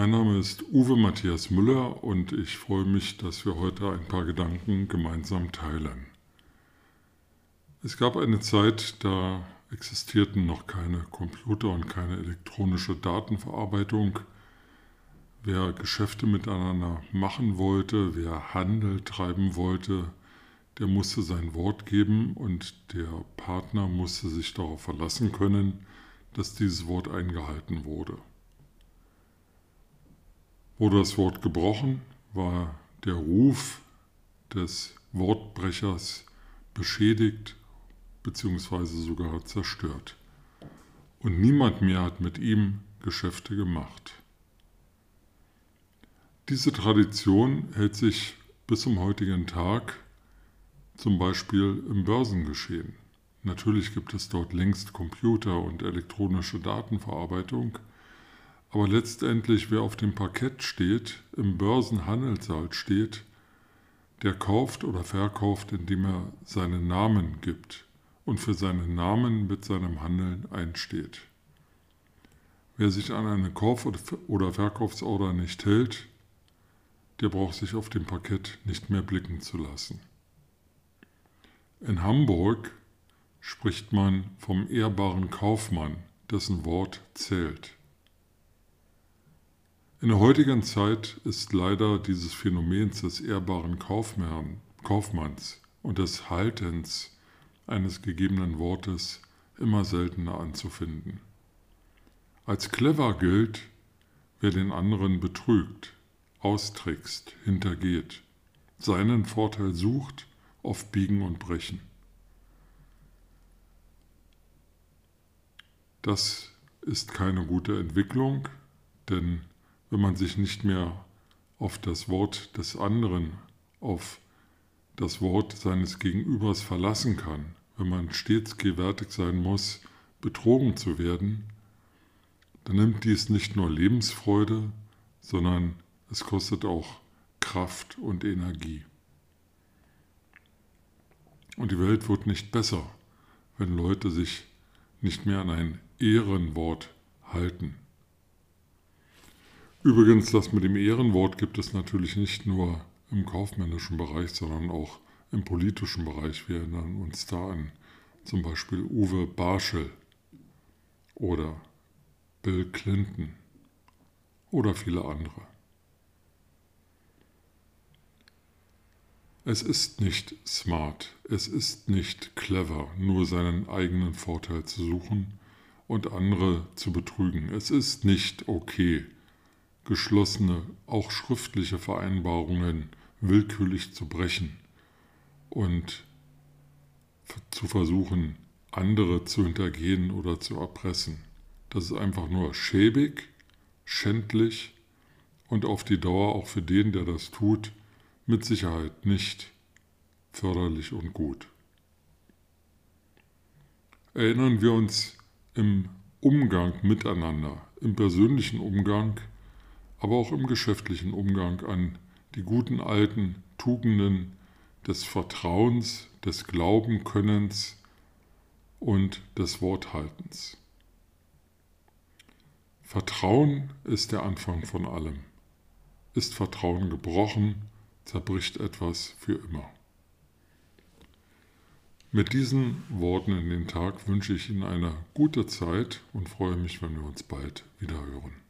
Mein Name ist Uwe Matthias Müller und ich freue mich, dass wir heute ein paar Gedanken gemeinsam teilen. Es gab eine Zeit, da existierten noch keine Computer und keine elektronische Datenverarbeitung. Wer Geschäfte miteinander machen wollte, wer Handel treiben wollte, der musste sein Wort geben und der Partner musste sich darauf verlassen können, dass dieses Wort eingehalten wurde. Wurde das Wort gebrochen, war der Ruf des Wortbrechers beschädigt bzw. sogar zerstört. Und niemand mehr hat mit ihm Geschäfte gemacht. Diese Tradition hält sich bis zum heutigen Tag zum Beispiel im Börsengeschehen. Natürlich gibt es dort längst Computer und elektronische Datenverarbeitung, aber letztendlich, wer auf dem Parkett steht, im Börsenhandelssaal steht, der kauft oder verkauft, indem er seinen Namen gibt und für seinen Namen mit seinem Handeln einsteht. Wer sich an eine Kauf- oder Verkaufsorder nicht hält, der braucht sich auf dem Parkett nicht mehr blicken zu lassen. In Hamburg spricht man vom ehrbaren Kaufmann, dessen Wort zählt. In der heutigen Zeit ist leider dieses Phänomens des ehrbaren Kaufmann, Kaufmanns und des Haltens eines gegebenen Wortes immer seltener anzufinden. Als clever gilt, wer den anderen betrügt, austrickst, hintergeht, seinen Vorteil sucht auf Biegen und Brechen. Das ist keine gute Entwicklung, denn wenn man sich nicht mehr auf das Wort des anderen, auf das Wort seines Gegenübers verlassen kann, wenn man stets gewärtig sein muss, betrogen zu werden, dann nimmt dies nicht nur Lebensfreude, sondern es kostet auch Kraft und Energie. Und die Welt wird nicht besser, wenn Leute sich nicht mehr an ein Ehrenwort halten. Übrigens, das mit dem Ehrenwort gibt es natürlich nicht nur im kaufmännischen Bereich, sondern auch im politischen Bereich. Wir erinnern uns da an zum Beispiel Uwe Barschel oder Bill Clinton oder viele andere. Es ist nicht smart, es ist nicht clever, nur seinen eigenen Vorteil zu suchen und andere zu betrügen. Es ist nicht okay, geschlossene, auch schriftliche Vereinbarungen willkürlich zu brechen und zu versuchen, andere zu hintergehen oder zu erpressen. Das ist einfach nur schäbig, schändlich und auf die Dauer auch für den, der das tut, mit Sicherheit nicht förderlich und gut. Erinnern wir uns im Umgang miteinander, im persönlichen Umgang, aber auch im geschäftlichen Umgang an die guten alten Tugenden des Vertrauens, des Glaubenkönnens und des Worthaltens. Vertrauen ist der Anfang von allem. Ist Vertrauen gebrochen, zerbricht etwas für immer. Mit diesen Worten in den Tag wünsche ich Ihnen eine gute Zeit und freue mich, wenn wir uns bald wieder hören.